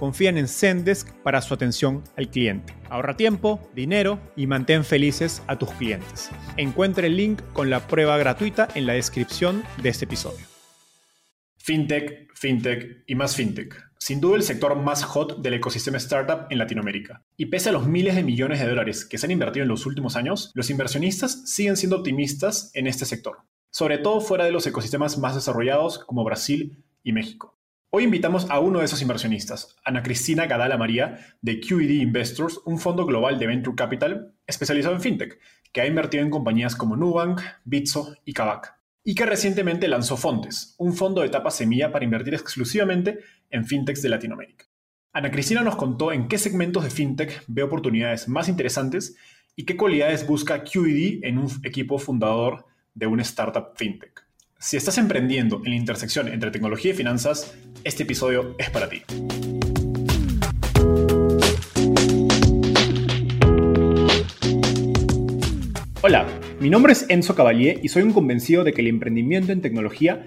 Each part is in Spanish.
confían en Zendesk para su atención al cliente. Ahorra tiempo, dinero y mantén felices a tus clientes. Encuentre el link con la prueba gratuita en la descripción de este episodio. Fintech, fintech y más fintech. Sin duda el sector más hot del ecosistema startup en Latinoamérica. Y pese a los miles de millones de dólares que se han invertido en los últimos años, los inversionistas siguen siendo optimistas en este sector, sobre todo fuera de los ecosistemas más desarrollados como Brasil y México. Hoy invitamos a uno de esos inversionistas, Ana Cristina Gadala María, de QED Investors, un fondo global de Venture Capital especializado en fintech, que ha invertido en compañías como Nubank, Bitso y Kavak, y que recientemente lanzó Fontes, un fondo de etapa semilla para invertir exclusivamente en fintechs de Latinoamérica. Ana Cristina nos contó en qué segmentos de fintech ve oportunidades más interesantes y qué cualidades busca QED en un equipo fundador de una startup fintech. Si estás emprendiendo en la intersección entre tecnología y finanzas, este episodio es para ti. Hola, mi nombre es Enzo Cavalier y soy un convencido de que el emprendimiento en tecnología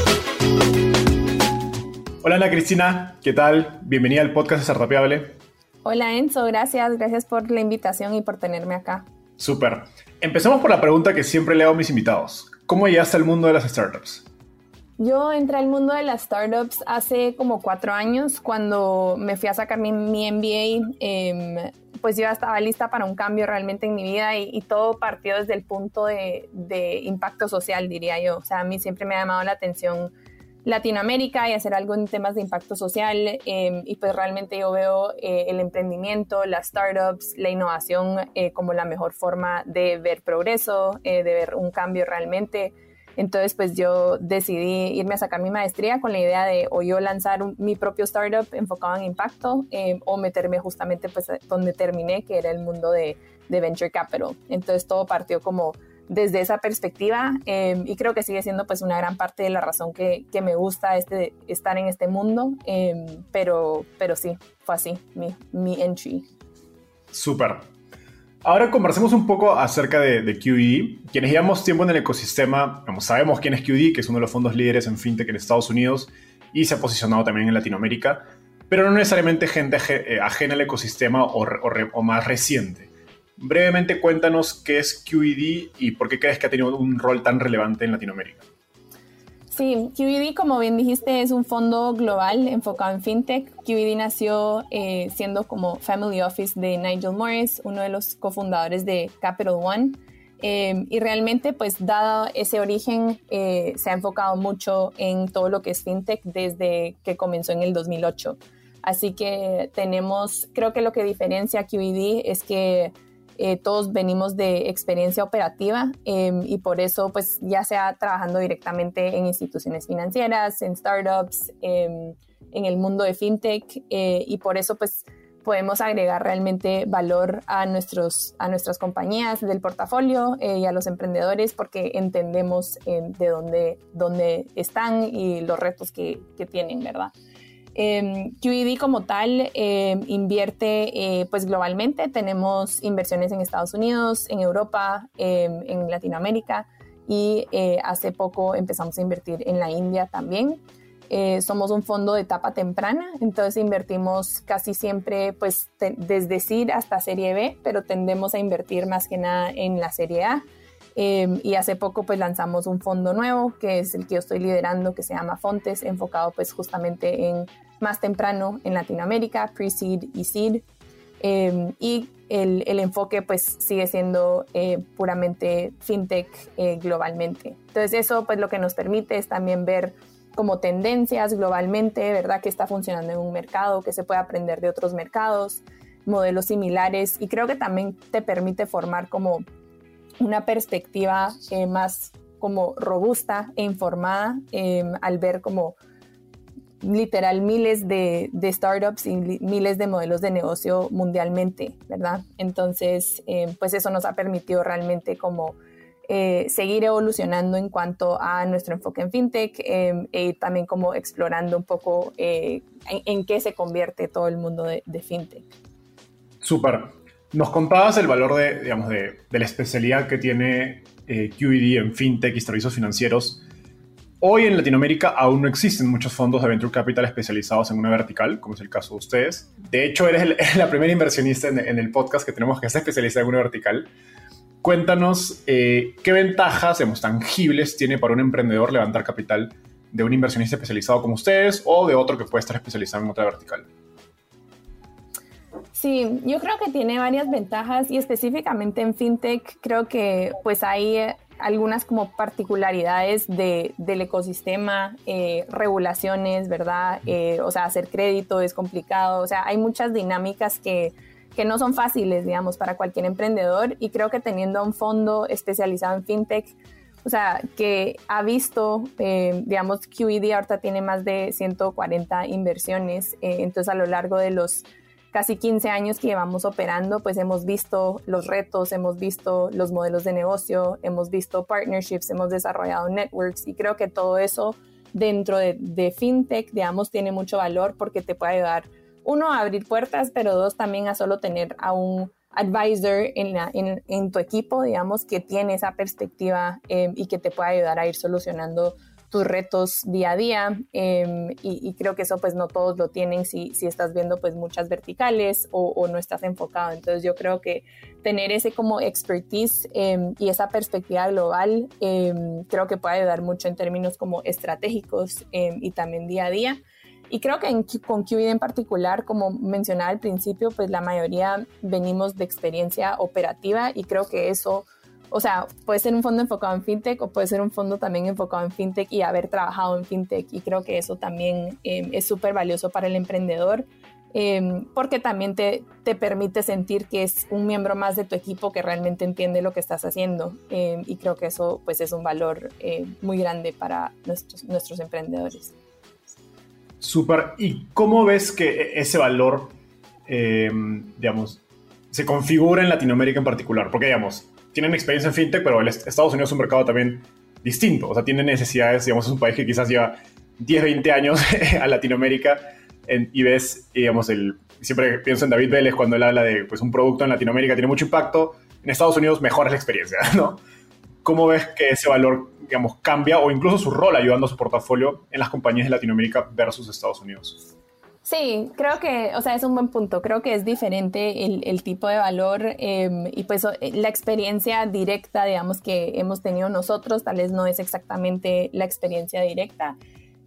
Hola Ana Cristina, ¿qué tal? Bienvenida al podcast de Startupeable. Hola Enzo, gracias, gracias por la invitación y por tenerme acá. Súper. Empecemos por la pregunta que siempre le hago a mis invitados. ¿Cómo llegaste al mundo de las startups? Yo entré al mundo de las startups hace como cuatro años cuando me fui a sacar mi, MBA. Em, pues yo estaba lista para un cambio realmente en mi vida y, todo partió desde el punto de, de, impacto social, diría yo. O sea, a mí siempre me ha llamado la atención Latinoamérica y hacer algo en temas de impacto social. Em, y pues realmente yo veo eh, el emprendimiento, las startups, la innovación eh, como la mejor forma de ver progreso, eh, de ver un cambio realmente. Entonces, pues yo decidí irme a sacar mi maestría con la idea de o yo lanzar mi propio startup enfocado en impacto em, o meterme justamente pues donde terminé, que era el mundo de, de venture capital. Entonces, todo partió como desde esa perspectiva em, y creo que sigue siendo pues una gran parte de la razón que, que me gusta este, estar en este mundo, em, pero, pero sí, fue así mi, mi entry. Súper. Ahora conversemos un poco acerca de, de QED. Quienes llevamos tiempo en el ecosistema, como sabemos quién es QED, que es uno de los fondos líderes en fintech en Estados Unidos y se ha posicionado también en Latinoamérica, pero no necesariamente gente eh, ajena al ecosistema o más reciente. Brevemente cuéntanos qué es QED y por qué crees que ha tenido un rol tan relevante en Latinoamérica. Sí, QED, como bien dijiste, es un fondo global enfocado en fintech. QED nació eh, siendo como Family Office de Nigel Morris, uno de los cofundadores de Capital One. Eh, y realmente, pues dado ese origen, eh, se ha enfocado mucho en todo lo que es fintech desde que comenzó en el 2008. Así que tenemos, creo que lo que diferencia a QED es que eh, todos venimos de experiencia operativa em, y por eso pues ya sea trabajando directamente en instituciones financieras, en startups, em, en el mundo de fintech eh, y por eso pues podemos agregar realmente valor a, nuestros, a nuestras compañías del portafolio eh, y a los emprendedores porque entendemos em, de dónde, dónde están y los retos que, que tienen, ¿verdad? Eh, QED como tal em, invierte eh, pues globalmente, tenemos inversiones en Estados Unidos, en Europa, em, en Latinoamérica y eh, hace poco empezamos a invertir en la India también. Eh, somos un fondo de etapa temprana, entonces invertimos casi siempre pues desde SID hasta Serie B, pero tendemos a invertir más que nada en la Serie A. Em, y hace poco pues lanzamos un fondo nuevo que es el que yo estoy liderando que se llama Fontes, enfocado pues justamente en más temprano en Latinoamérica, pre-seed y seed. Em, y el, el, enfoque pues sigue siendo eh, puramente fintech eh, globalmente. Entonces eso pues lo que nos permite es también ver como tendencias globalmente, ¿verdad? Que está funcionando en un mercado, que se puede aprender de otros mercados, modelos similares y creo que también te permite formar como una perspectiva eh, más como robusta e informada em, al ver como literal miles de, startups y miles de modelos de negocio mundialmente, ¿verdad? Entonces, em, pues eso nos ha permitido realmente como eh, seguir evolucionando en cuanto a nuestro enfoque en fintech em, e también como explorando un poco eh, en, qué se convierte todo el mundo de, de fintech. Súper. Nos contabas el valor de, digamos, de, la especialidad que tiene eh, QED en fintech y servicios financieros. Hoy en Latinoamérica aún no existen muchos fondos de venture capital especializados en una vertical, como es el caso de ustedes. De hecho, eres, la primera inversionista en, el podcast que tenemos que está especializada en una vertical. Cuéntanos eh, qué ventajas digamos, tangibles tiene para un emprendedor levantar capital de un inversionista especializado como ustedes o de otro que puede estar especializado en otra vertical. Sí, yo creo que tiene varias ventajas y específicamente en fintech creo que pues hay eh, algunas como particularidades de, del ecosistema, eh, regulaciones, ¿verdad? Eh, o sea, hacer crédito es complicado, o sea, hay muchas dinámicas que, que no son fáciles, digamos, para cualquier emprendedor y creo que teniendo un fondo especializado en fintech, o sea, que ha visto, digamos, QED ahorita tiene más de 140 inversiones, entonces a lo largo de los casi 15 años que llevamos operando, pues hemos visto los retos, hemos visto los modelos de negocio, hemos visto partnerships, hemos desarrollado networks y creo que todo eso dentro de, fintech, digamos, tiene mucho valor porque te puede ayudar, uno, a abrir puertas, pero dos, también a solo tener a un advisor en, en, tu equipo, digamos, que tiene esa perspectiva eh, y que te puede ayudar a ir solucionando tus retos día a día em, y, creo que eso pues no todos lo tienen si, si estás viendo pues muchas verticales o, no estás enfocado. Entonces yo creo que tener ese como expertise em, y esa perspectiva global em, creo que puede ayudar mucho en términos como estratégicos y también día a día. Y creo que con QID en particular, como mencionaba al principio, pues la mayoría venimos de experiencia operativa y creo que eso o sea, puede ser un fondo enfocado en fintech o puede ser un fondo también enfocado en fintech y haber trabajado en fintech. Y creo que eso también em, es súper valioso para el emprendedor em, porque también te, te, permite sentir que es un miembro más de tu equipo que realmente entiende lo que estás haciendo. Em, y creo que eso pues es un valor eh, muy grande para nuestros, nuestros emprendedores. Súper. ¿Y cómo ves que e-, ese valor, digamos, se configura en Latinoamérica en particular? Porque, digamos, tienen experiencia en fintech, pero Estados Unidos es un mercado también distinto. O sea, tiene necesidades, digamos, es un país que quizás lleva 10, 20 años a Latinoamérica y ves, digamos, el, siempre pienso en David Vélez cuando él habla de pues, un producto en Latinoamérica tiene mucho impacto, en Estados Unidos mejora la experiencia, ¿no? ¿Cómo ves que ese valor, digamos, cambia o incluso su rol ayudando a su portafolio en las compañías de Latinoamérica versus Estados Unidos? Sí, creo que, o sea, es un buen punto. Creo que es diferente el, tipo de valor em, y pues la experiencia directa, digamos, que hemos tenido nosotros, tal vez no es exactamente la experiencia directa,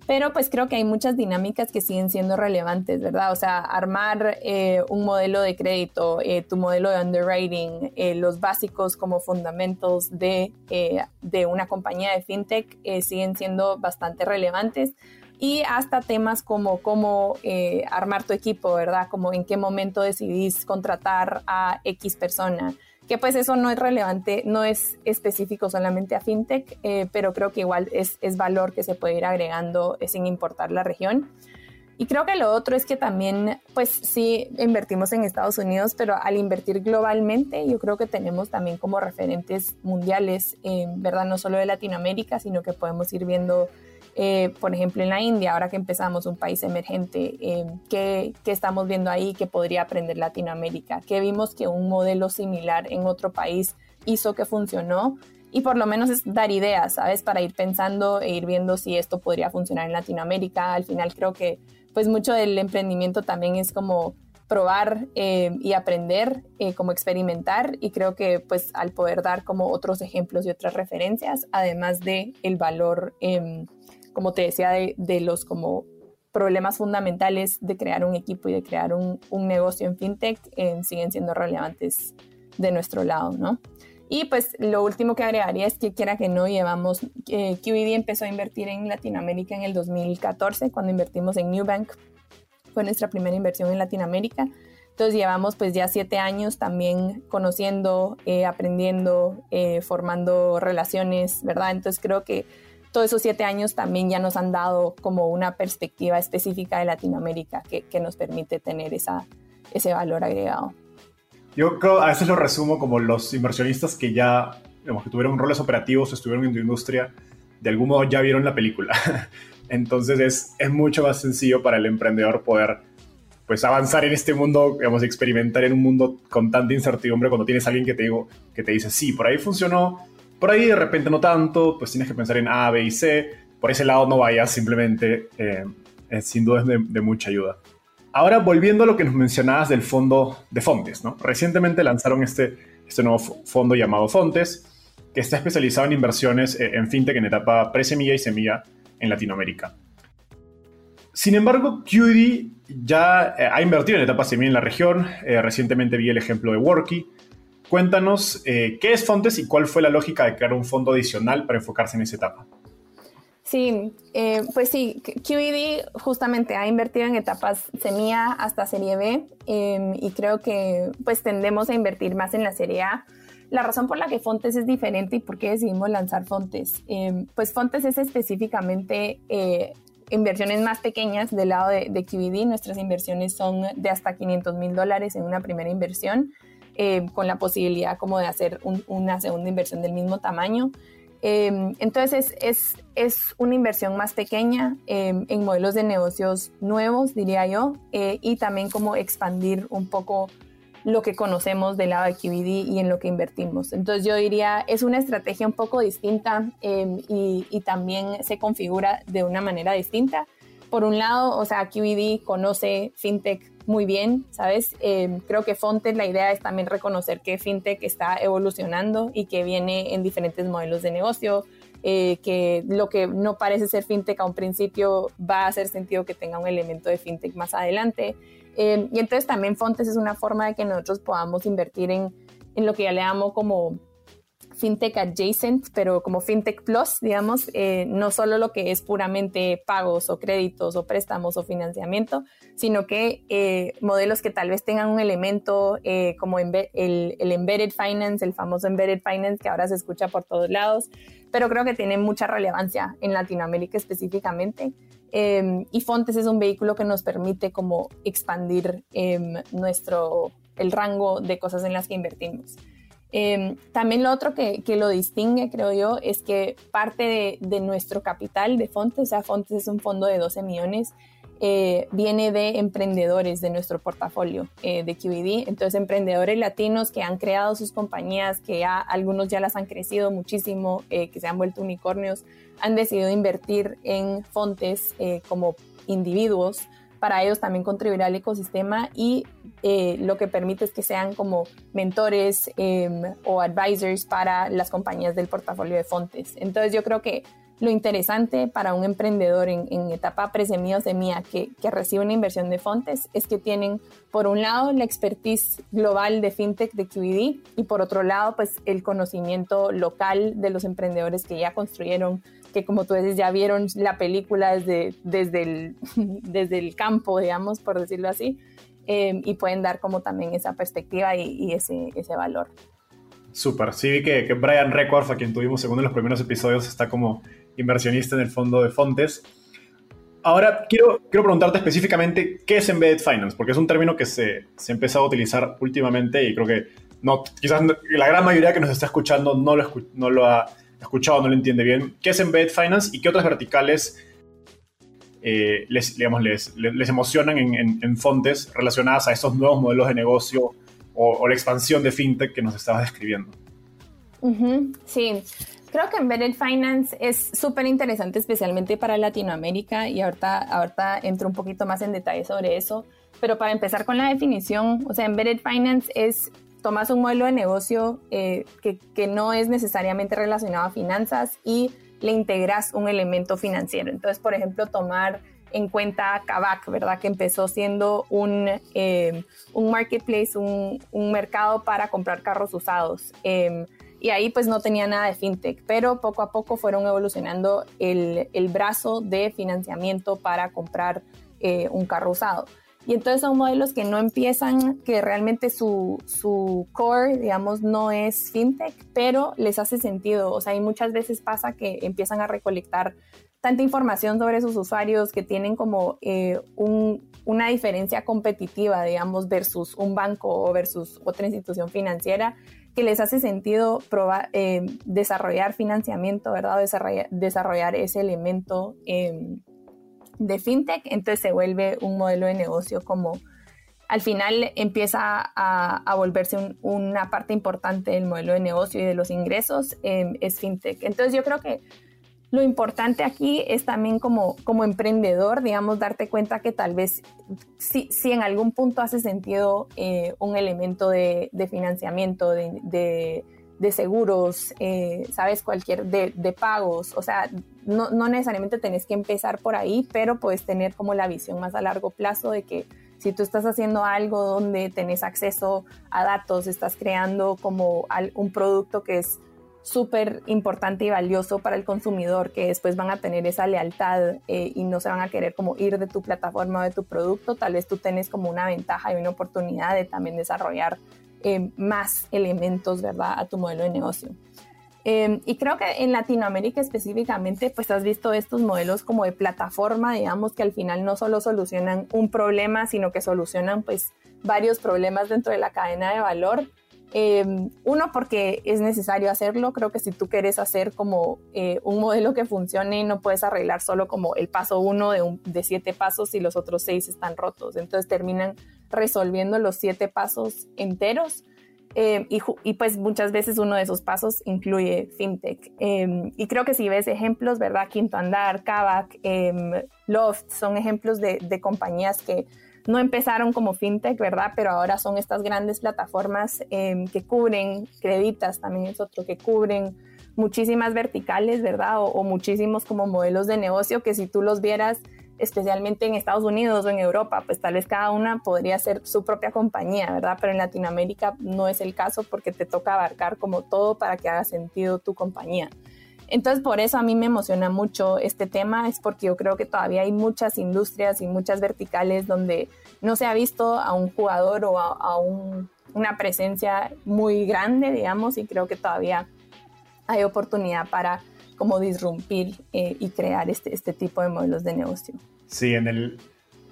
pero pues creo que hay muchas dinámicas que siguen siendo relevantes, ¿verdad? O sea, armar eh, un modelo de crédito, eh, tu modelo de underwriting, eh, los básicos como fundamentos de, de una compañía de fintech siguen siendo bastante relevantes y hasta temas como cómo eh, armar tu equipo, ¿verdad? Como en qué momento decidís contratar a X persona, que pues eso no es relevante, no es específico solamente a FinTech, eh, pero creo que igual es, es, valor que se puede ir agregando eh, sin importar la región. Y creo que lo otro es que también, pues sí, invertimos en Estados Unidos, pero al invertir globalmente, yo creo que tenemos también como referentes mundiales, ¿verdad? No solo de Latinoamérica, sino que podemos ir viendo eh, por ejemplo, en la India, ahora que empezamos un país emergente, eh, ¿qué, estamos viendo ahí que podría aprender Latinoamérica? ¿Qué vimos que un modelo similar en otro país hizo que funcionó? Y por lo menos es dar ideas, ¿sabes? Para ir pensando e ir viendo si esto podría funcionar en Latinoamérica. Al final creo que pues mucho del emprendimiento también es como probar eh, y aprender, como experimentar y creo que pues al poder dar como otros ejemplos y otras referencias, además de el valor em, como te decía, de, los como problemas fundamentales de crear un equipo y de crear un, negocio en fintech eh, siguen siendo relevantes de nuestro lado, ¿no? Y pues lo último que agregaría es que quiera que no llevamos, eh, QED empezó a invertir en Latinoamérica en el 2014 cuando invertimos en Newbank, fue nuestra primera inversión en Latinoamérica. Entonces llevamos pues ya siete años también conociendo, eh, aprendiendo, eh, formando relaciones, ¿verdad? Entonces creo que todos esos siete años también ya nos han dado como una perspectiva específica de Latinoamérica que, que nos permite tener esa, ese valor agregado. Yo creo, a veces lo resumo como los inversionistas que ya, digamos, que tuvieron roles operativos, estuvieron en tu industria, de algún modo ya vieron la película. Entonces es, es mucho más sencillo para el emprendedor poder pues avanzar en este mundo, digamos, experimentar en un mundo con tanta incertidumbre cuando tienes a alguien que te, digo, que te dice, sí, por ahí funcionó, por ahí de repente no tanto, pues tienes que pensar en A, B y C. Por ese lado no vayas, simplemente eh, sin duda es de, mucha ayuda. Ahora, volviendo a lo que nos mencionabas del fondo de Fontes. Recientemente lanzaron este, este nuevo fondo llamado Fontes, que está especializado en inversiones eh, en fintech en etapa pre-semilla y semilla en Latinoamérica. Sin embargo, QD ya eh, ha invertido en etapa semilla en la región. recientemente vi el ejemplo de Worky, Cuéntanos eh, qué es Fontes y cuál fue la lógica de crear un fondo adicional para enfocarse en esa etapa. Sí, eh, pues sí, QED justamente ha invertido en etapas semilla hasta serie B em, y creo que pues tendemos a invertir más en la serie A. La razón por la que Fontes es diferente y por qué decidimos lanzar Fontes, em, pues Fontes es específicamente eh, inversiones más pequeñas del lado de, de QED. Nuestras inversiones son de hasta 500 mil dólares en una primera inversión eh, con la posibilidad como de hacer una segunda inversión del mismo tamaño. Eh, entonces es, es, una inversión más pequeña eh, en modelos de negocios nuevos, diría yo, y también como expandir un poco lo que conocemos del lado de QBD y en lo que invertimos. Entonces yo diría, es una estrategia un poco distinta y, y, también se configura de una manera distinta. Por un lado, o sea, QBD conoce FinTech muy bien, ¿sabes? Em, creo que Fontes, la idea es también reconocer que FinTech está evolucionando y que viene en diferentes modelos de negocio, eh, que lo que no parece ser FinTech a un principio va a hacer sentido que tenga un elemento de FinTech más adelante. Em, y entonces también Fontes es una forma de que nosotros podamos invertir en, en lo que ya le llamo como fintech adjacent, pero como fintech plus, digamos, eh, no solo lo que es puramente pagos o créditos o préstamos o financiamiento, sino que eh, modelos que tal vez tengan un elemento eh, como el, embedded finance, el famoso embedded finance que ahora se escucha por todos lados, pero creo que tiene mucha relevancia en Latinoamérica específicamente. Em, y Fontes es un vehículo que nos permite como expandir em, nuestro, el rango de cosas en las que invertimos. Em, también lo otro que, lo distingue, creo yo, es que parte de, nuestro capital de Fontes, o sea, Fontes es un fondo de 12 millones, eh, viene de emprendedores de nuestro portafolio eh, de QED. Entonces, emprendedores latinos que han creado sus compañías, que ya algunos ya las han crecido muchísimo, eh, que se han vuelto unicornios, han decidido invertir en Fontes como individuos para ellos también contribuir al ecosistema y eh, lo que permite es que sean como mentores em, o advisors para las compañías del portafolio de Fontes. Entonces yo creo que lo interesante para un emprendedor en, etapa pre-semilla o semilla que, que recibe una inversión de Fontes es que tienen, por un lado, la expertise global de FinTech de QED y por otro lado, pues el conocimiento local de los emprendedores que ya construyeron que como tú dices, ya vieron la película desde, desde, el, desde el campo, digamos, por decirlo así, em, y pueden dar como también esa perspectiva y, ese, ese valor. Súper, sí vi que, que Brian Records, a quien tuvimos en uno de los primeros episodios, está como inversionista en el fondo de Fontes. Ahora, quiero, quiero preguntarte específicamente qué es Embedded Finance, porque es un término que se, se ha empezado a utilizar últimamente y creo que no, quizás la gran mayoría que nos está escuchando no lo, no lo ha escuchado no lo entiende bien, ¿qué es Embedded Finance y qué otras verticales eh, les, digamos, les, emocionan en, en, fontes relacionadas a estos nuevos modelos de negocio o, la expansión de fintech que nos estabas describiendo? sí, creo que Embedded Finance es súper interesante, especialmente para Latinoamérica, y ahorita, ahorita entro un poquito más en detalle sobre eso. Pero para empezar con la definición, o sea, Embedded Finance es tomas un modelo de negocio eh, que, que, no es necesariamente relacionado a finanzas y le integras un elemento financiero. Entonces, por ejemplo, tomar en cuenta Kavak, ¿verdad? Que empezó siendo un, eh, un marketplace, un, un, mercado para comprar carros usados. Eh, y ahí pues no tenía nada de fintech, pero poco a poco fueron evolucionando el, el brazo de financiamiento para comprar eh, un carro usado. Y entonces son modelos que no empiezan, que realmente su, su, core, digamos, no es fintech, pero les hace sentido. O sea, y muchas veces pasa que empiezan a recolectar tanta información sobre sus usuarios que tienen como eh, un, una diferencia competitiva, digamos, versus un banco o versus otra institución financiera que les hace sentido probar, eh, desarrollar financiamiento, ¿verdad? Desarrollar, desarrollar ese elemento em, de fintech, entonces se vuelve un modelo de negocio como al final empieza a, volverse una parte importante del modelo de negocio y de los ingresos, em, es fintech. Entonces yo creo que lo importante aquí es también como, como emprendedor, digamos, darte cuenta que tal vez si, si en algún punto hace sentido eh, un elemento de, financiamiento, de, seguros, eh, sabes, cualquier, de, pagos, o sea, no, no, necesariamente tenés que empezar por ahí, pero puedes tener como la visión más a largo plazo de que si tú estás haciendo algo donde tenés acceso a datos, estás creando como un producto que es súper importante y valioso para el consumidor que después van a tener esa lealtad eh, y no se van a querer como ir de tu plataforma o de tu producto, tal vez tú tienes como una ventaja y una oportunidad de también desarrollar eh, más elementos, ¿verdad?, a tu modelo de negocio. Em, y creo que en Latinoamérica específicamente, pues has visto estos modelos como de plataforma, digamos, que al final no solo solucionan un problema, sino que solucionan pues varios problemas dentro de la cadena de valor Em, uno, porque es necesario hacerlo. Creo que si tú quieres hacer como eh, un modelo que funcione, no puedes arreglar solo como el paso uno de, de siete pasos y los otros seis están rotos. Entonces terminan resolviendo los siete pasos enteros. Em, y, pues muchas veces uno de esos pasos incluye fintech. Em, y creo que si ves ejemplos, ¿verdad? Quinto Andar, Kavak, Loft, son ejemplos de, de compañías que no empezaron como fintech, ¿verdad? Pero ahora son estas grandes plataformas em, que cubren, Creditas también es otro, que cubren muchísimas verticales, ¿verdad? O, muchísimos como modelos de negocio que si tú los vieras especialmente en Estados Unidos o en Europa, pues tal vez cada una podría ser su propia compañía, ¿verdad? Pero en Latinoamérica no es el caso porque te toca abarcar como todo para que haga sentido tu compañía. Entonces, por eso a mí me emociona mucho este tema, es porque yo creo que todavía hay muchas industrias y muchas verticales donde no se ha visto a un jugador o a, una presencia muy grande, digamos, y creo que todavía hay oportunidad para como disrumpir eh, y crear este, este tipo de modelos de negocio. Sí, en, el,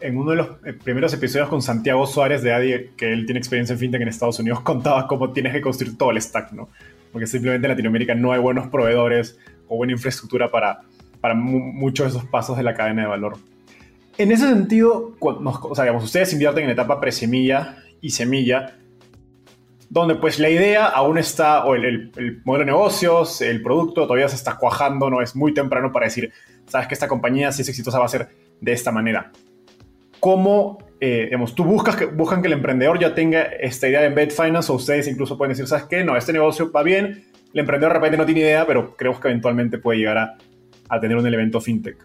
en uno de los eh, primeros episodios con Santiago Suárez de ADI, que él tiene experiencia en fintech en Estados Unidos, contaba cómo tienes que construir todo el stack, ¿no? porque simplemente en Latinoamérica no hay buenos proveedores o buena infraestructura para, para muchos de esos pasos de la cadena de valor. En ese sentido, o sea, ustedes invierten en etapa pre-semilla y semilla, donde pues la idea aún está, o el, modelo de negocios, el producto todavía se está cuajando, no es muy temprano para decir, sabes que esta compañía si es exitosa va a ser de esta manera. ¿Cómo eh, digamos, tú buscas que, buscan que el emprendedor ya tenga esta idea de embed finance o ustedes incluso pueden decir, ¿sabes qué? No, este negocio va bien, el emprendedor de repente no tiene idea, pero creemos que eventualmente puede llegar a, a tener un elemento fintech.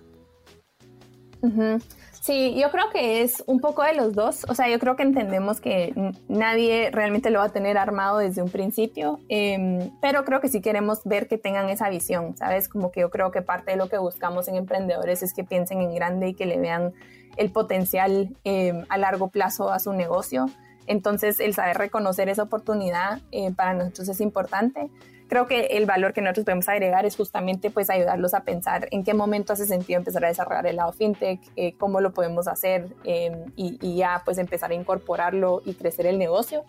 Sí, yo creo que es un poco de los dos. O sea, yo creo que entendemos que nadie realmente lo va a tener armado desde un principio, em, pero creo que sí queremos ver que tengan esa visión, ¿sabes? Como que yo creo que parte de lo que buscamos en emprendedores es que piensen en grande y que le vean el potencial em, a largo plazo a su negocio. Entonces, el saber reconocer esa oportunidad eh, para nosotros es importante. Creo que el valor que nosotros podemos agregar es justamente pues ayudarlos a pensar en qué momento hace sentido empezar a desarrollar el lado fintech, eh, cómo lo podemos hacer em, y, ya pues empezar a incorporarlo y crecer el negocio.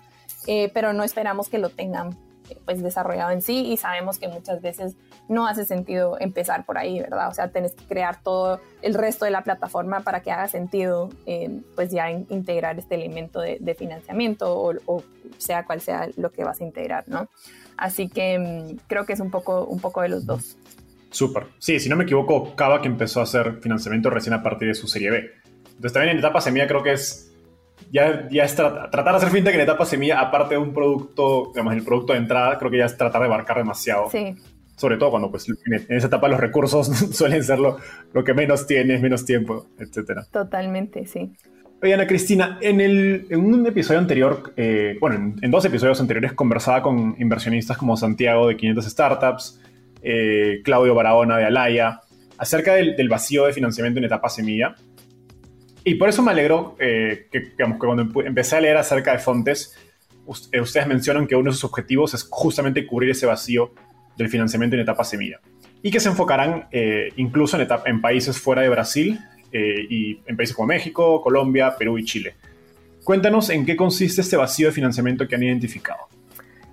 Eh, pero no esperamos que lo tengan pues desarrollado en sí y sabemos que muchas veces no hace sentido empezar por ahí, ¿verdad? O sea, tenés que crear todo el resto de la plataforma para que haga sentido, eh, pues ya integrar este elemento de, financiamiento o, sea cual sea lo que vas a integrar, ¿no? Así que mm, creo que es un poco, un poco de los dos. Súper. Sí, si no me equivoco, Kavak empezó a hacer financiamiento recién a partir de su serie B. Entonces también en etapa semilla creo que es ya, ya es tratar de hacer fintech en etapa semilla, aparte de un producto, digamos, el producto de entrada, creo que ya es tratar de abarcar demasiado. Sí. Sobre todo cuando pues, en esa etapa los recursos suelen ser lo, lo que menos tienes, menos tiempo, etc. Totalmente, sí. Oye, Ana Cristina, en, el, en un episodio anterior, eh, bueno, en, dos episodios anteriores conversaba con inversionistas como Santiago de 500 Startups, eh, Claudio Barahona de Alaya, acerca del, del, vacío de financiamiento en etapa semilla. Y por eso me alegró eh, que, digamos, que cuando empecé a leer acerca de Fontes, eh, ustedes mencionan que uno de sus objetivos es justamente cubrir ese vacío del financiamiento en etapa semilla. Y que se enfocarán eh, incluso en, etapa, en países fuera de Brasil y en países como México, Colombia, Perú y Chile. Cuéntanos en qué consiste este vacío de financiamiento que han identificado.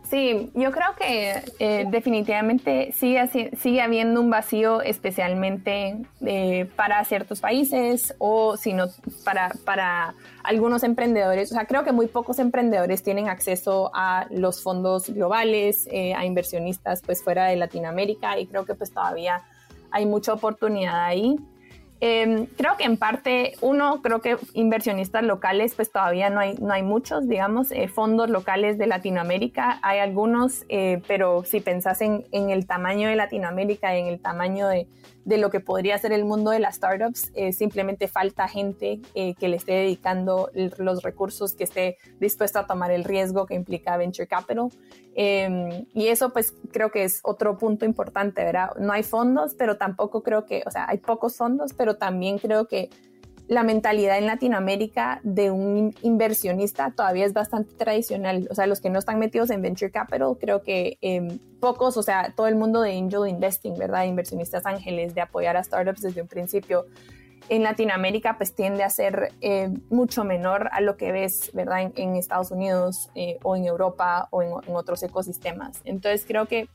Sí, yo creo que eh, definitivamente sigue, sigue habiendo un vacío especialmente eh, para ciertos países o sino para, para algunos emprendedores. O sea, creo que muy pocos emprendedores tienen acceso a los fondos globales, eh, a inversionistas pues fuera de Latinoamérica y creo que pues todavía hay mucha oportunidad ahí. Em, creo que en parte, uno, creo que inversionistas locales, pues todavía no hay, no hay muchos, digamos, eh, fondos locales de Latinoamérica, hay algunos, eh, pero si pensás en, en, el tamaño de Latinoamérica, en el tamaño de, de lo que podría ser el mundo de las startups. Eh, simplemente falta gente eh, que le esté dedicando los recursos, que esté dispuesta a tomar el riesgo que implica venture capital. Em, y eso pues creo que es otro punto importante, ¿verdad? No hay fondos, pero tampoco creo que, o sea, hay pocos fondos, pero también creo que la mentalidad en Latinoamérica de un inversionista todavía es bastante tradicional. O sea, los que no están metidos en venture capital, creo que em, pocos, o sea, todo el mundo de angel investing, ¿verdad? Inversionistas ángeles, de apoyar a startups desde un principio. En Latinoamérica, pues tiende a ser eh, mucho menor a lo que ves, ¿verdad? En, Estados Unidos eh, o en Europa o en, en otros ecosistemas. Entonces, creo que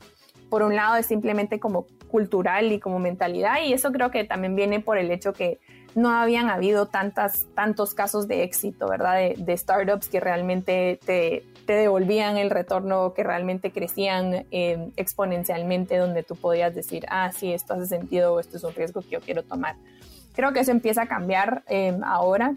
por un lado es simplemente como cultural y como mentalidad, y eso creo que también viene por el hecho que no habían habido tantas, tantos casos de éxito, ¿verdad? De, startups que realmente te, devolvían el retorno, que realmente crecían eh, exponencialmente, donde tú podías decir, ah, sí, esto hace sentido o esto es un riesgo que yo quiero tomar. Creo que eso empieza a cambiar eh, ahora.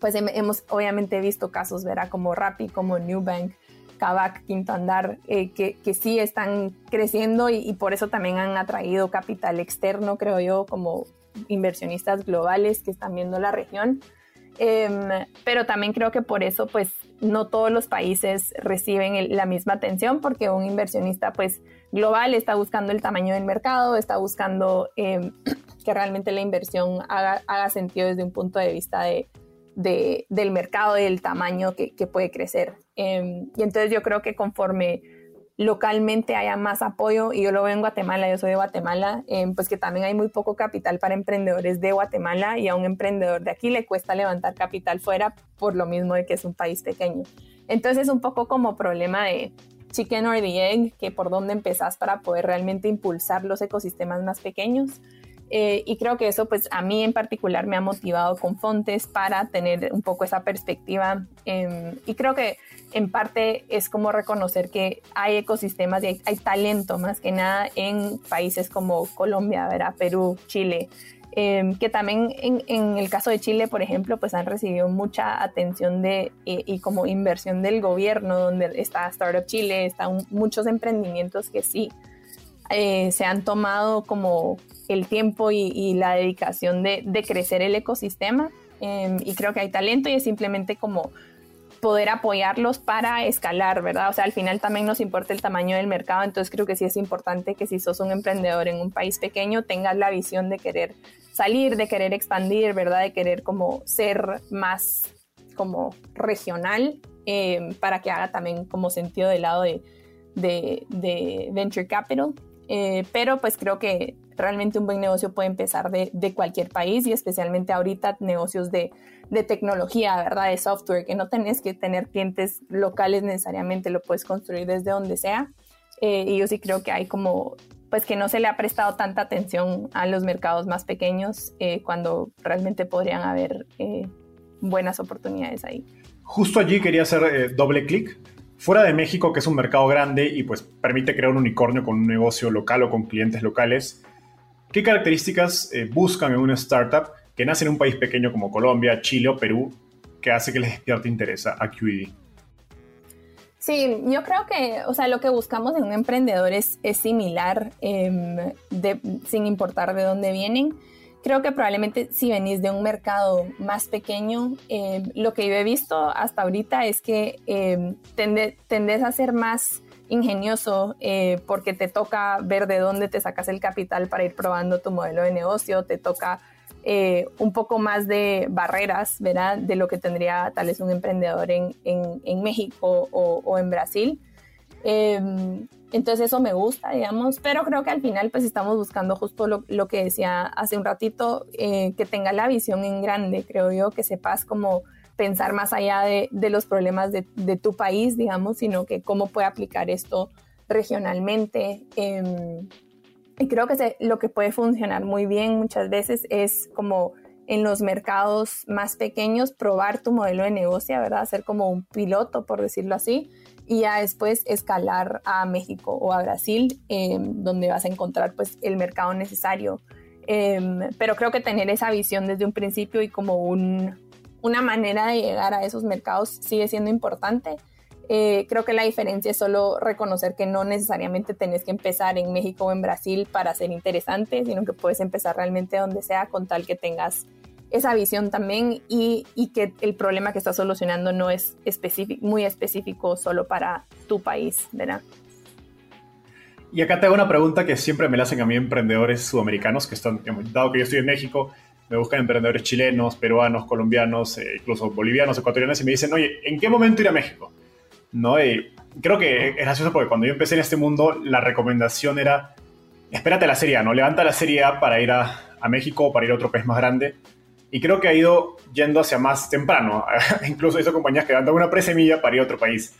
Pues hemos obviamente visto casos, ¿verdad? Como Rappi, como Newbank, Kavak, Quinto Andar, eh, que, sí están creciendo y, por eso también han atraído capital externo, creo yo, como inversionistas globales que están viendo la región. Em, pero también creo que por eso pues no todos los países reciben la misma atención porque un inversionista pues global está buscando el tamaño del mercado, está buscando em, que realmente la inversión haga, haga, sentido desde un punto de vista de, de del mercado y del tamaño que, que puede crecer. Em, y entonces yo creo que conforme localmente haya más apoyo, y yo lo veo en Guatemala, yo soy de Guatemala, eh, pues que también hay muy poco capital para emprendedores de Guatemala y a un emprendedor de aquí le cuesta levantar capital fuera por lo mismo de que es un país pequeño. Entonces es un poco como problema de chicken or the egg, que por dónde empezás para poder realmente impulsar los ecosistemas más pequeños. Eh, y creo que eso, pues a mí en particular me ha motivado con Fontes para tener un poco esa perspectiva. Em, y creo que en parte es como reconocer que hay ecosistemas y hay, talento más que nada en países como Colombia, ¿verdad? Perú, Chile. Em, que también en, el caso de Chile, por ejemplo, pues han recibido mucha atención de, eh, y como inversión del gobierno, donde está Startup Chile, están muchos emprendimientos que sí eh, se han tomado como el tiempo y, la dedicación de, crecer el ecosistema. Em, y creo que hay talento y es simplemente como poder apoyarlos para escalar, ¿verdad? O sea, al final también nos importa el tamaño del mercado, entonces creo que sí es importante que si sos un emprendedor en un país pequeño tengas la visión de querer salir, de querer expandir, ¿verdad? De querer como ser más como regional em, para que haga también como sentido del lado de, de venture capital. Eh, pero pues creo que realmente un buen negocio puede empezar de, de cualquier país y especialmente ahorita negocios de, de, tecnología, ¿verdad? De software, que no tenés que tener clientes locales necesariamente, lo puedes construir desde donde sea. Eh, y yo sí creo que hay como, pues que no se le ha prestado tanta atención a los mercados más pequeños eh, cuando realmente podrían haber buenas oportunidades ahí. Justo allí quería hacer doble clic Fuera de México, que es un mercado grande y pues permite crear un unicornio con un negocio local o con clientes locales, ¿qué características eh, buscan en una startup que nace en un país pequeño como Colombia, Chile o Perú que hace que les despierte interés a QED? Sí, yo creo que, o sea, lo que buscamos en un emprendedor es, es similar, em, sin importar de dónde vienen creo que probablemente si venís de un mercado más pequeño, eh, lo que yo he visto hasta ahorita es que eh, tendés a ser más ingenioso eh, porque te toca ver de dónde te sacas el capital para ir probando tu modelo de negocio, te toca un poco más de barreras, ¿verdad? De lo que tendría tal vez un emprendedor en, México o, o, en Brasil. Entonces eso me gusta, digamos, pero creo que al final pues estamos buscando justo lo, lo que decía hace un ratito, eh, que tenga la visión en grande, creo yo, que sepas cómo pensar más allá de, de los problemas de, de, tu país, digamos, sino que cómo puede aplicar esto regionalmente. Eh, y creo que se, lo que puede funcionar muy bien muchas veces es como en los mercados más pequeños probar tu modelo de negocio, ¿verdad? Hacer como un piloto, por decirlo así, y ya después escalar a México o a Brasil, em, donde vas a encontrar pues el mercado necesario. Em, pero creo que tener esa visión desde un principio y como un, una manera de llegar a esos mercados sigue siendo importante. Eh, creo que la diferencia es solo reconocer que no necesariamente tenés que empezar en México o en Brasil para ser interesante, sino que puedes empezar realmente donde sea con tal que tengas esa visión también y, y, que el problema que estás solucionando no es muy específico solo para tu país, ¿verdad? Y acá te hago una pregunta que siempre me la hacen a mí emprendedores sudamericanos que están, dado que yo estoy en México, me buscan emprendedores chilenos, peruanos, colombianos, eh, incluso bolivianos, ecuatorianos y me dicen, oye, ¿en qué momento ir a México? ¿No? Y creo que es gracioso porque cuando yo empecé en este mundo, la recomendación era, espérate la Serie ¿no? Levanta la Serie A para ir a, a México o para ir a otro país más grande y creo que ha ido yendo hacia más temprano. Incluso hizo compañías que dan una presemilla para ir a otro país.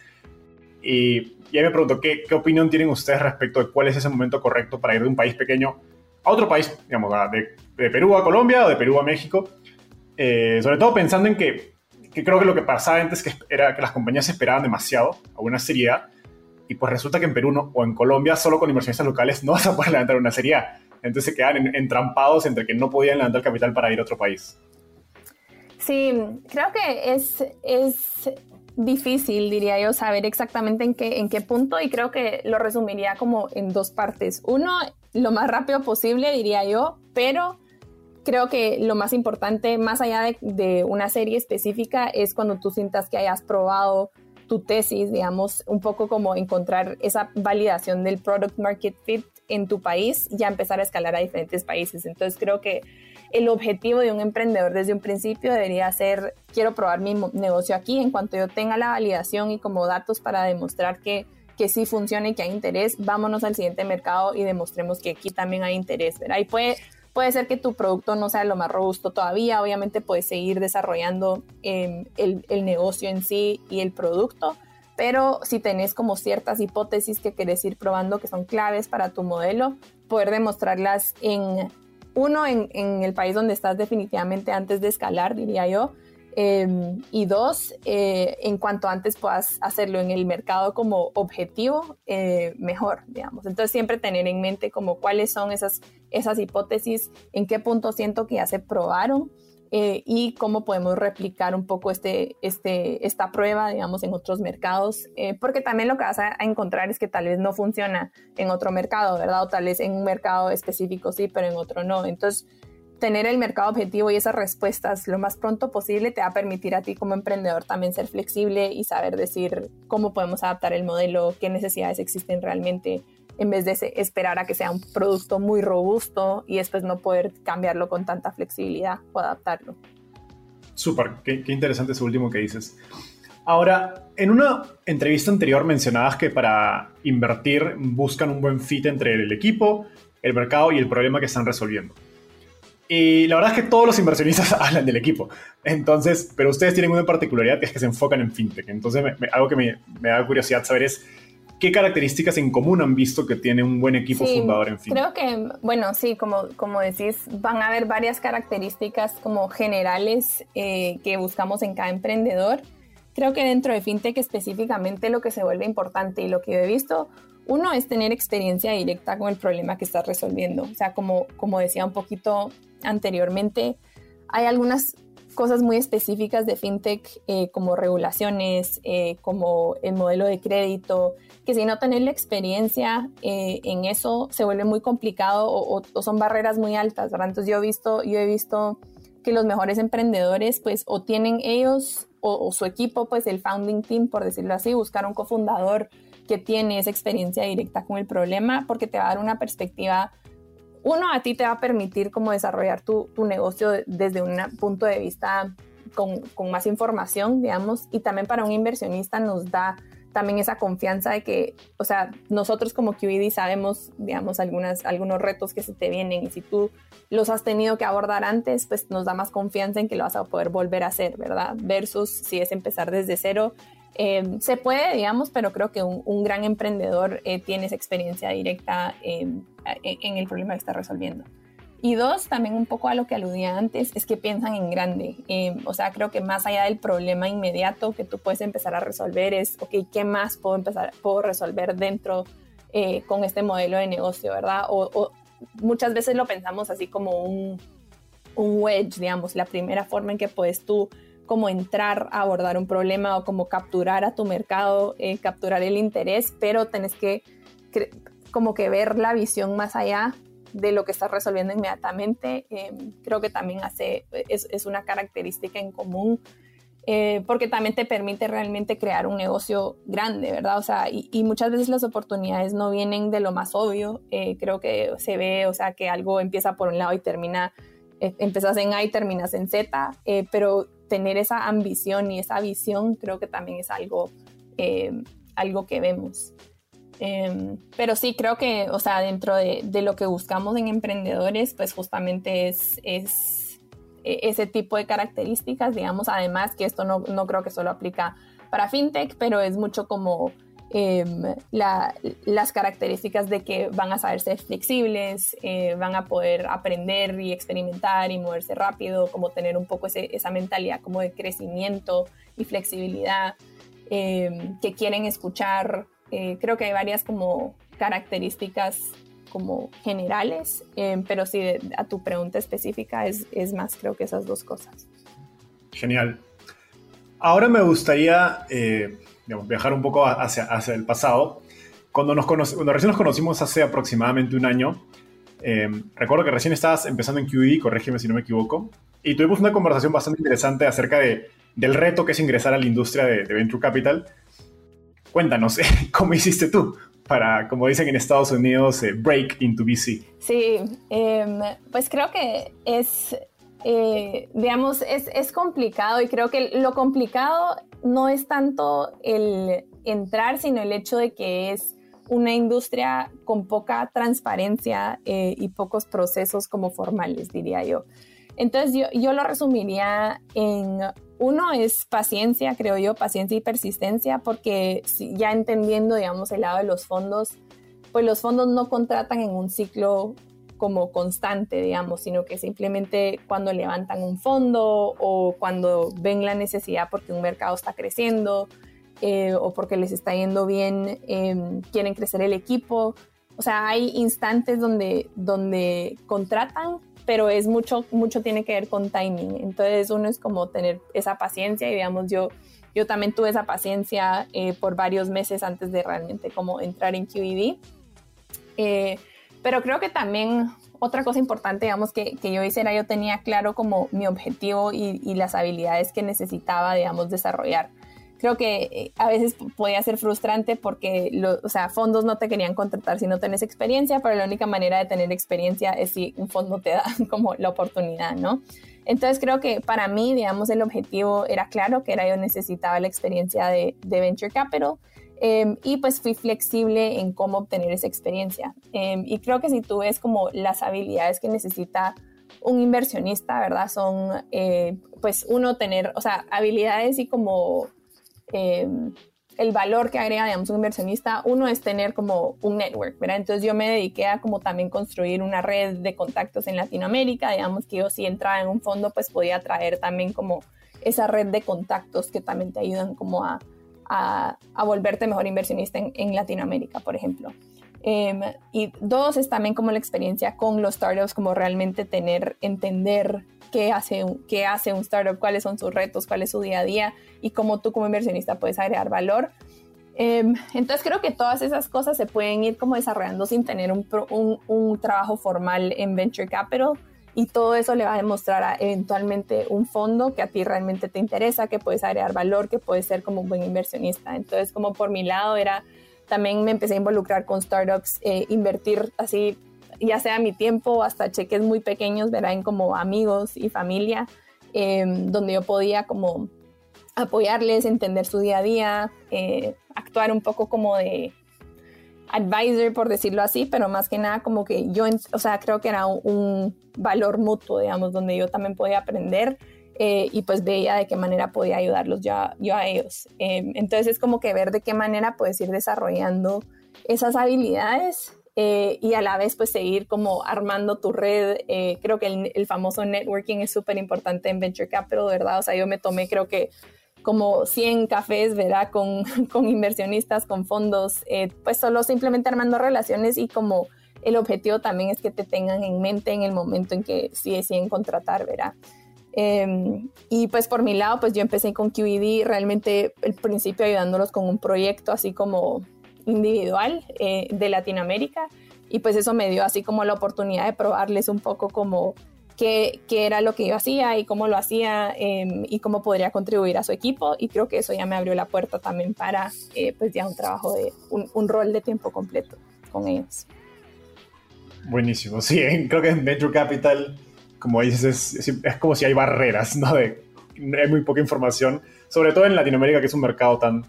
Y ya me pregunto, ¿qué, ¿qué, opinión tienen ustedes respecto de cuál es ese momento correcto para ir de un país pequeño a otro país, digamos, de, de Perú a Colombia o de Perú a México? Eh, sobre todo pensando en que, que, creo que lo que pasaba antes que era que las compañías esperaban demasiado a una serie A y pues resulta que en Perú no, o en Colombia solo con inversionistas locales no vas a poder levantar una serie A entonces se quedan entrampados entre que no podían levantar capital para ir a otro país. Sí, creo que es, es difícil, diría yo, saber exactamente en qué, en qué punto y creo que lo resumiría como en dos partes. Uno, lo más rápido posible, diría yo, pero creo que lo más importante, más allá de, de una serie específica, es cuando tú sientas que hayas probado tu tesis, digamos, un poco como encontrar esa validación del product market fit en tu país, ya empezar a escalar a diferentes países. Entonces creo que el objetivo de un emprendedor desde un principio debería ser, quiero probar mi negocio aquí, en cuanto yo tenga la validación y como datos para demostrar que, que sí funciona y que hay interés, vámonos al siguiente mercado y demostremos que aquí también hay interés, ¿verdad? Y puede, puede ser que tu producto no sea lo más robusto todavía, obviamente puedes seguir desarrollando em, el, el negocio en sí y el producto, pero si tenés como ciertas hipótesis que querés ir probando que son claves para tu modelo, poder demostrarlas en, uno, en, el país donde estás definitivamente antes de escalar, diría yo, em, y dos, eh, en cuanto antes puedas hacerlo en el mercado como objetivo, eh, mejor, digamos. Entonces siempre tener en mente como cuáles son esas, esas hipótesis, en qué punto siento que ya se probaron eh, y cómo podemos replicar un poco este, este, esta prueba, digamos, en otros mercados, eh, porque también lo que vas a, encontrar es que tal vez no funciona en otro mercado, ¿verdad? O tal vez en un mercado específico sí, pero en otro no. Entonces, tener el mercado objetivo y esas respuestas lo más pronto posible te va a permitir a ti como emprendedor también ser flexible y saber decir cómo podemos adaptar el modelo, qué necesidades existen realmente en vez de esperar a que sea un producto muy robusto y después no poder cambiarlo con tanta flexibilidad o adaptarlo. Súper, qué, interesante eso último que dices. Ahora, en una entrevista anterior mencionabas que para invertir buscan un buen fit entre el equipo, el mercado y el problema que están resolviendo. Y la verdad es que todos los inversionistas hablan del equipo. Entonces, pero ustedes tienen una particularidad que es que se enfocan en fintech. Entonces, algo que me, da curiosidad saber es qué características en común han visto que tiene un buen equipo fundador en fintech. Creo que, bueno, sí, como, como decís, van a haber varias características como generales eh, que buscamos en cada emprendedor. Creo que dentro de fintech específicamente lo que se vuelve importante y lo que yo he visto uno es tener experiencia directa con el problema que estás resolviendo. O sea, como, como decía un poquito anteriormente, hay algunas cosas muy específicas de fintech eh, como regulaciones, eh, como el modelo de crédito, que si no tener la experiencia eh, en eso se vuelve muy complicado o, son barreras muy altas, ¿verdad? Entonces yo he visto, yo he visto que los mejores emprendedores pues o tienen ellos o, o su equipo, pues el founding team, por decirlo así, buscar un cofundador que tiene esa experiencia directa con el problema porque te va a dar una perspectiva, uno, a ti te va a permitir como desarrollar tu, tu negocio desde un punto de vista con, con, más información, digamos, y también para un inversionista nos da también esa confianza de que, o sea, nosotros como QED sabemos, digamos, algunas, algunos retos que se te vienen y si tú los has tenido que abordar antes, pues nos da más confianza en que lo vas a poder volver a hacer, ¿verdad? Versus si es empezar desde cero Em, se puede, digamos, pero creo que un, gran emprendedor eh, tiene esa experiencia directa em, en el problema que está resolviendo. Y dos, también un poco a lo que aludía antes, es que piensan en grande. Em, o sea, creo que más allá del problema inmediato que tú puedes empezar a resolver es, ok, ¿qué más puedo empezar, puedo resolver dentro eh, con este modelo de negocio, verdad? O, muchas veces lo pensamos así como un, un wedge, digamos, la primera forma en que puedes tú como entrar a abordar un problema o como capturar a tu mercado, eh, capturar el interés, pero tenés que como que ver la visión más allá de lo que estás resolviendo inmediatamente. Em, creo que también hace, es, una característica en común. Eh, porque también te permite realmente crear un negocio grande, ¿verdad? O sea, y, muchas veces las oportunidades no vienen de lo más obvio. Eh, creo que se ve, o sea, que algo empieza por un lado y termina, empezás en A y terminas en Z, pero tener esa ambición y esa visión creo que también es algo, eh, algo que vemos. Em, pero sí, creo que, o sea, dentro de, lo que buscamos en emprendedores, pues justamente es, es e, ese tipo de características, digamos, además que esto no, no creo que solo aplica para fintech, pero es mucho como Em, las características de que van a saber ser flexibles, eh, van a poder aprender y experimentar y moverse rápido, como tener un poco esa mentalidad como de crecimiento y flexibilidad, em, que quieren escuchar. Eh, creo que hay varias como características como generales, em, pero sí a tu pregunta específica es, es más creo que esas dos cosas. Genial. Ahora me gustaría eh, viajar un poco hacia, hacia el pasado. Cuando, nos cuando recién nos conocimos hace aproximadamente un año, em, recuerdo que recién estabas empezando en QED, corrígeme si no me equivoco, y tuvimos una conversación bastante interesante acerca de, del reto que es ingresar a la industria de, Venture Capital. Cuéntanos, ¿cómo hiciste tú para, como dicen en Estados Unidos, eh, break into VC? Sí, em, pues creo que es eh, digamos, es, es, complicado y creo que lo complicado no es tanto el entrar, sino el hecho de que es una industria con poca transparencia eh, y pocos procesos como formales, diría yo. Entonces yo, yo lo resumiría en, uno es paciencia, creo yo, paciencia y persistencia, porque ya entendiendo, digamos, el lado de los fondos, pues los fondos no contratan en un ciclo como constante, digamos, sino que simplemente cuando levantan un fondo o cuando ven la necesidad porque un mercado está creciendo eh, o porque les está yendo bien, em, quieren crecer el equipo. O sea, hay instantes donde, donde contratan, pero es mucho, mucho tiene que ver con timing. Entonces uno es como tener esa paciencia y digamos, yo, yo también tuve esa paciencia eh, por varios meses antes de realmente como entrar en QED. Eh, pero creo que también otra cosa importante, digamos, que, que yo hice era yo tenía claro como mi objetivo y, y, las habilidades que necesitaba, digamos, desarrollar. creo que eh, a veces podía ser frustrante porque, o sea, fondos no te querían contratar si no tenés experiencia, pero la única manera de tener experiencia es si un fondo te da como la oportunidad, ¿no? Entonces creo que para mí, digamos, el objetivo era claro, que era yo necesitaba la experiencia de, Venture Capital em, y pues fui flexible en cómo obtener esa experiencia. Em, y creo que si tú ves como las habilidades que necesita un inversionista, ¿verdad? Son, eh, pues, uno tener, o sea, habilidades y como Em, el valor que agrega, digamos, un inversionista, uno es tener como un network, ¿verdad? Entonces yo me dediqué a como también construir una red de contactos en Latinoamérica, digamos que yo si entraba en un fondo, pues podía traer también como esa red de contactos que también te ayudan como a, a, volverte mejor inversionista en, Latinoamérica, por ejemplo. Em, y dos es también como la experiencia con los startups, como realmente tener, entender qué hace, qué hace un startup, cuáles son sus retos, cuál es su día a día y cómo tú como inversionista puedes agregar valor. Em, entonces creo que todas esas cosas se pueden ir como desarrollando sin tener un, un, un, trabajo formal en Venture Capital y todo eso le va a demostrar eventualmente un fondo que a ti realmente te interesa, que puedes agregar valor, que puedes ser como un buen inversionista. Entonces como por mi lado era, también me empecé a involucrar con startups, eh, invertir así ya sea mi tiempo hasta cheques muy pequeños, ¿verdad? En como amigos y familia, em, donde yo podía como apoyarles, entender su día a día, eh, actuar un poco como de advisor, por decirlo así, pero más que nada como que yo, o sea, creo que era un, valor mutuo, digamos, donde yo también podía aprender eh, y pues veía de qué manera podía ayudarlos yo, a ellos. Em, entonces es como que ver de qué manera puedes ir desarrollando esas habilidades eh, y a la vez pues seguir como armando tu red. Eh, creo que el, famoso networking es súper importante en Venture Capital, ¿verdad? O sea, yo me tomé creo que como 100 cafés, ¿verdad? Con, con inversionistas, con fondos, eh, pues solo simplemente armando relaciones y como el objetivo también es que te tengan en mente en el momento en que sí deciden contratar, ¿verdad? Em, y pues por mi lado, pues yo empecé con QED, realmente el principio ayudándolos con un proyecto así como individual eh, de Latinoamérica y pues eso me dio así como la oportunidad de probarles un poco como qué, qué era lo que yo hacía y cómo lo hacía em, y cómo podría contribuir a su equipo y creo que eso ya me abrió la puerta también para eh, pues ya un trabajo de un, rol de tiempo completo con ellos. Buenísimo, sí, creo que en Venture Capital, como dices, es, es, como si hay barreras, ¿no? De, hay muy poca información, sobre todo en Latinoamérica, que es un mercado tan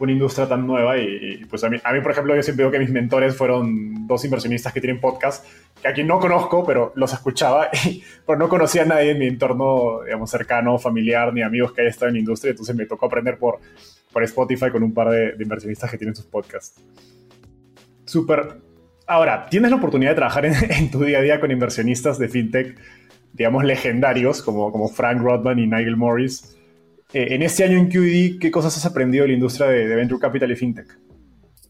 una industria tan nueva y, pues a mí, por ejemplo, yo siempre digo que mis mentores fueron dos inversionistas que tienen podcast, que aquí no conozco, pero los escuchaba, y, pero no conocía a nadie en mi entorno, digamos, cercano, familiar, ni amigos que haya estado en la industria, entonces me tocó aprender por, por Spotify con un par de, inversionistas que tienen sus podcasts. Súper. Ahora, ¿tienes la oportunidad de trabajar en, en, tu día a día con inversionistas de fintech, digamos, legendarios como, como Frank Rodman y Nigel Morris? Eh, en este año en QED, ¿qué cosas has aprendido de la industria de, Venture Capital y FinTech?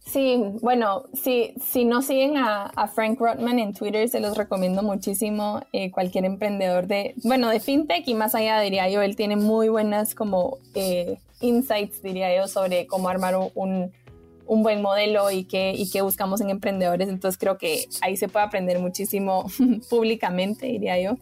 Sí, bueno, si, si no siguen a, Frank Rotman en Twitter, se los recomiendo muchísimo. Eh, cualquier emprendedor de, bueno, de fintech y más allá, diría yo, él tiene muy buenas como eh, insights, diría yo, sobre cómo armar un, un buen modelo y qué, y qué buscamos en emprendedores. Entonces creo que ahí se puede aprender muchísimo públicamente, diría yo.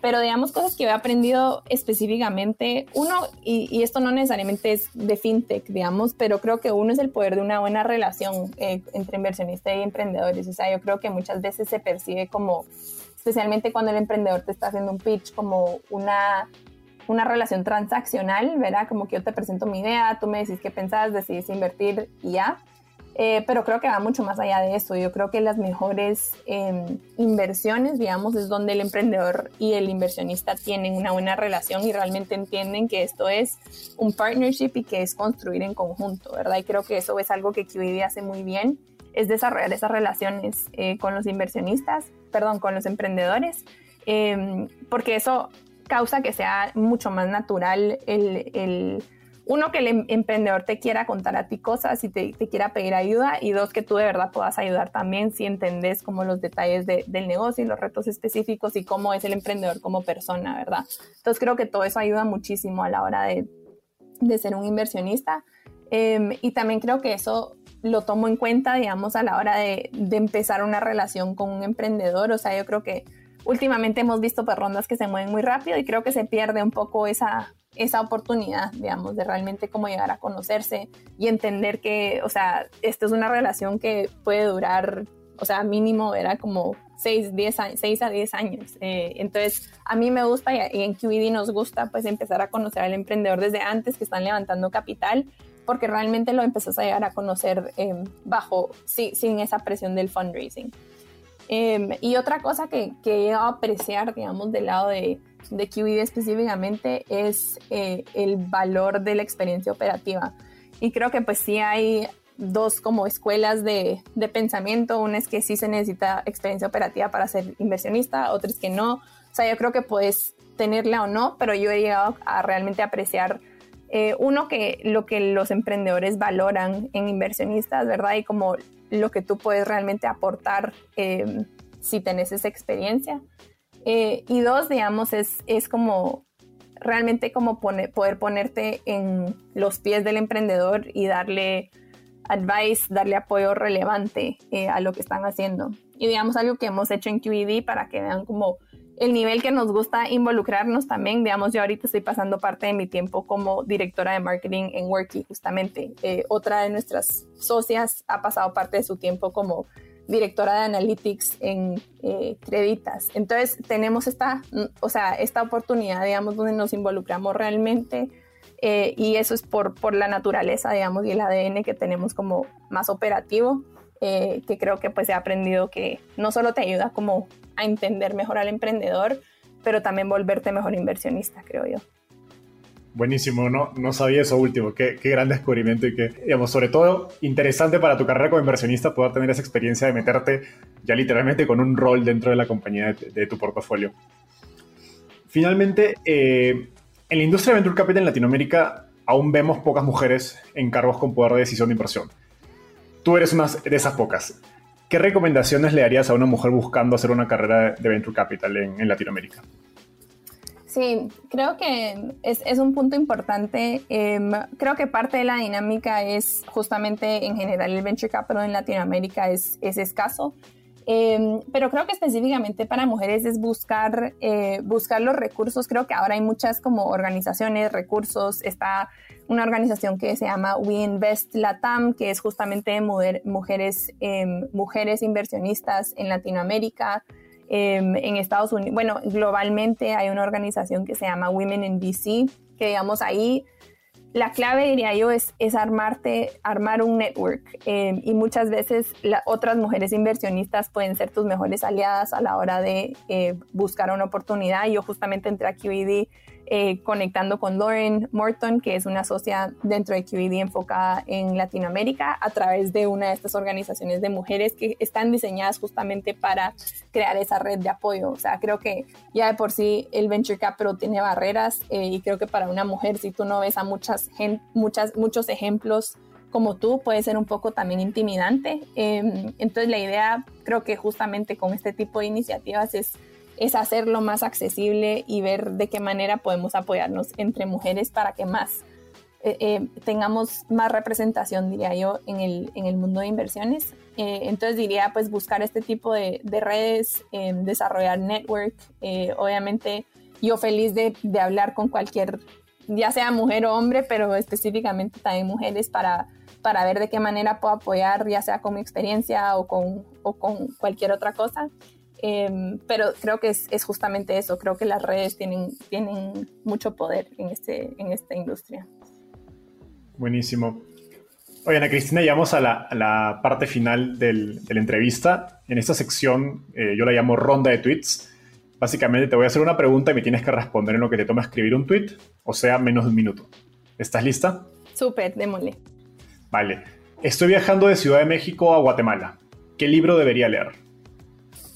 Pero digamos cosas que he aprendido específicamente, uno, y, esto no necesariamente es de fintech, digamos, pero creo que uno es el poder de una buena relación eh, entre inversionistas y emprendedores. O sea, yo creo que muchas veces se percibe como, especialmente cuando el emprendedor te está haciendo un pitch, como una, una relación transaccional, ¿verdad? Como que yo te presento mi idea, tú me decís qué pensás, decidís invertir y ya. Eh, pero creo que va mucho más allá de eso. Yo creo que las mejores em, inversiones, digamos, es donde el emprendedor y el inversionista tienen una buena relación y realmente entienden que esto es un partnership y que es construir en conjunto, ¿verdad? Y creo que eso es algo que QED hace muy bien, es desarrollar esas relaciones eh, con los inversionistas, perdón, con los emprendedores, em, porque eso causa que sea mucho más natural el, el uno, que el em, emprendedor te quiera contar a ti cosas y te, quiera pedir ayuda, y dos, que tú de verdad puedas ayudar también si entendés como los detalles del negocio y los retos específicos y cómo es el emprendedor como persona, ¿verdad? Entonces creo que todo eso ayuda muchísimo a la hora de, ser un inversionista. Em, y también creo que eso lo tomo en cuenta, digamos, a la hora de, de, empezar una relación con un emprendedor. O sea, yo creo que últimamente hemos visto pues, rondas que se mueven muy rápido y creo que se pierde un poco esa, esa oportunidad, digamos, de realmente cómo llegar a conocerse y entender que, o sea, esto es una relación que puede durar, o sea, mínimo era como 6, 10 6 a 10 años. Eh, entonces, a mí me gusta y en QED nos gusta pues empezar a conocer al emprendedor desde antes que están levantando capital porque realmente lo empezás a llegar a conocer em, bajo, sin esa presión del fundraising. Em, y otra cosa que, que, he llegado a apreciar, digamos, del lado de, de QED específicamente es eh, el valor de la experiencia operativa. Y creo que pues sí hay dos como escuelas de, de, pensamiento. Una es que sí se necesita experiencia operativa para ser inversionista, otra es que no. O sea, yo creo que puedes tenerla o no, pero yo he llegado a realmente apreciar, eh, uno, que lo que los emprendedores valoran en inversionistas, ¿verdad? Y como lo que tú puedes realmente aportar eh, si tenés esa experiencia. Eh, y dos, digamos, es, es como realmente como poder ponerte en los pies del emprendedor y darle advice, darle apoyo relevante eh, a lo que están haciendo. Y digamos algo que hemos hecho en QED para que vean como el nivel que nos gusta involucrarnos también. Digamos, yo ahorita estoy pasando parte de mi tiempo como directora de marketing en Worky, justamente. Eh, otra de nuestras socias ha pasado parte de su tiempo como directora de analytics en eh, Creditas. Entonces tenemos esta, o sea, esta oportunidad, digamos, donde nos involucramos realmente eh, y eso es por, por la naturaleza, digamos, y el ADN que tenemos como más operativo, eh, que creo que pues he aprendido que no solo te ayuda como a entender mejor al emprendedor, pero también volverte mejor inversionista, creo yo. Buenísimo, no, no sabía eso último, qué, qué, gran descubrimiento y que, digamos, sobre todo interesante para tu carrera como inversionista poder tener esa experiencia de meterte ya literalmente con un rol dentro de la compañía de, tu portafolio. Finalmente, eh, en la industria de Venture Capital en Latinoamérica aún vemos pocas mujeres en cargos con poder de decisión de inversión. Tú eres una de esas pocas. ¿Qué recomendaciones le darías a una mujer buscando hacer una carrera de Venture Capital en, Latinoamérica? Sí, creo que es, es un punto importante. Em, creo que parte de la dinámica es justamente en general el Venture Capital en Latinoamérica es, es escaso. Em, pero creo que específicamente para mujeres es buscar, eh, buscar los recursos. Creo que ahora hay muchas como organizaciones, recursos. Está una organización que se llama We Invest Latam, que es justamente de mujeres, em, mujeres inversionistas en Latinoamérica. Em, en Estados Unidos, bueno, globalmente hay una organización que se llama Women in VC, que digamos ahí la clave, diría yo, es, es armarte, armar un network. Eh, y muchas veces otras mujeres inversionistas pueden ser tus mejores aliadas a la hora de eh, buscar una oportunidad. Yo justamente entré a QED eh, conectando con Lauren Morton, que es una socia dentro de QED enfocada en Latinoamérica, a través de una de estas organizaciones de mujeres que están diseñadas justamente para crear esa red de apoyo. O sea, creo que ya de por sí el Venture Capital tiene barreras eh, y creo que para una mujer, si tú no ves a muchas, muchas muchos ejemplos como tú, puede ser un poco también intimidante. Em, entonces la idea, creo que justamente con este tipo de iniciativas es es hacerlo más accesible y ver de qué manera podemos apoyarnos entre mujeres para que más eh, eh, tengamos más representación, diría yo, en el, en el mundo de inversiones. Eh, entonces diría, pues, buscar este tipo de, de redes, desarrollar network. obviamente, yo feliz de, de, hablar con cualquier, ya sea mujer o hombre, pero específicamente también mujeres para, para ver de qué manera puedo apoyar, ya sea con mi experiencia o con, o con cualquier otra cosa. Em, pero creo que es, es, justamente eso, creo que las redes tienen, tienen mucho poder en, este, en esta industria. Buenísimo. Oye, Ana Cristina, llegamos a la, a la parte final del, de la entrevista. En esta sección eh, yo la llamo ronda de tweets. Básicamente te voy a hacer una pregunta y me tienes que responder en lo que te toma escribir un tweet, o sea, menos de un minuto. ¿Estás lista? Súper, démosle. Vale. Estoy viajando de Ciudad de México a Guatemala. ¿Qué libro debería leer?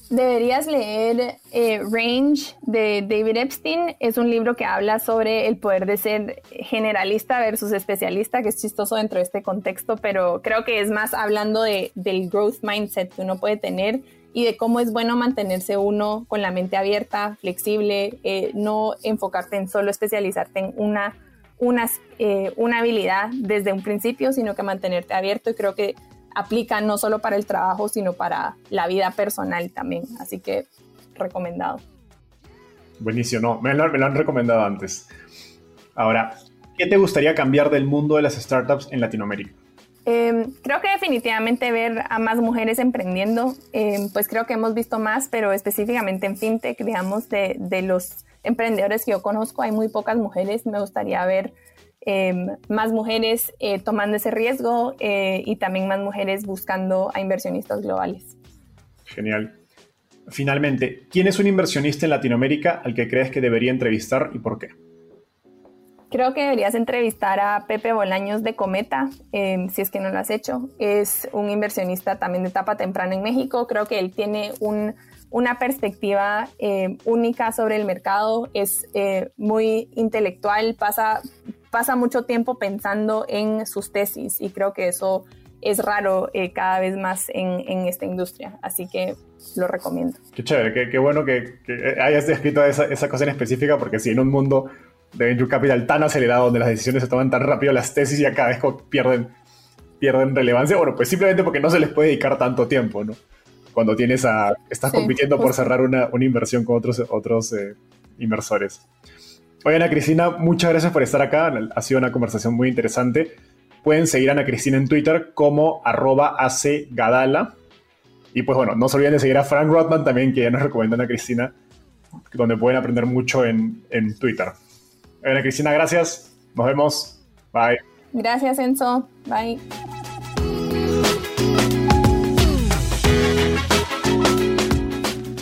Deberías leer eh, Range de David Epstein. Es un libro que habla sobre el poder de ser generalista versus especialista, que es chistoso dentro de este contexto, pero creo que es más hablando de, del growth mindset que uno puede tener y de cómo es bueno mantenerse uno con la mente abierta, flexible, eh, no enfocarte en solo especializarte en una, una, eh, una habilidad desde un principio, sino que mantenerte abierto. Y creo que aplica no solo para el trabajo, sino para la vida personal también. Así que recomendado. Buenísimo, no, me lo, han recomendado antes. Ahora, ¿qué te gustaría cambiar del mundo de las startups en Latinoamérica? Em, creo que definitivamente ver a más mujeres emprendiendo, em, pues creo que hemos visto más, pero específicamente en fintech, digamos, de, de, los emprendedores que yo conozco, hay muy pocas mujeres. Me gustaría ver em, más mujeres eh, tomando ese riesgo eh, y también más mujeres buscando a inversionistas globales. Genial. Finalmente, ¿quién es un inversionista en Latinoamérica al que crees que debería entrevistar y por qué? Creo que deberías entrevistar a Pepe Bolaños de Cometa, em, si es que no lo has hecho. Es un inversionista también de etapa temprana en México. Creo que él tiene una perspectiva em, única sobre el mercado. Es eh, muy intelectual, pasa, pasa mucho tiempo pensando en sus tesis y creo que eso es raro eh, cada vez más en, esta industria. Así que lo recomiendo. Qué chévere, qué, bueno que, hayas descrito esa, esa cosa en específica, porque si en un mundo de Venture Capital tan acelerado, donde las decisiones se toman tan rápido, las tesis ya cada vez pierden, pierden relevancia. Bueno, pues simplemente porque no se les puede dedicar tanto tiempo, ¿no? Cuando tienes a, estás compitiendo por cerrar una, una, inversión con otros, otros eh, inversores. Oye, Ana Cristina, muchas gracias por estar acá. Ha sido una conversación muy interesante. Pueden seguir a Ana Cristina en Twitter como arroba acgadala. Y pues bueno, no se olviden de seguir a Frank Rodman también, que ya nos recomienda Ana Cristina, donde pueden aprender mucho en, en Twitter. Ana Cristina, gracias. Nos vemos. Bye. Gracias, Enzo. Bye.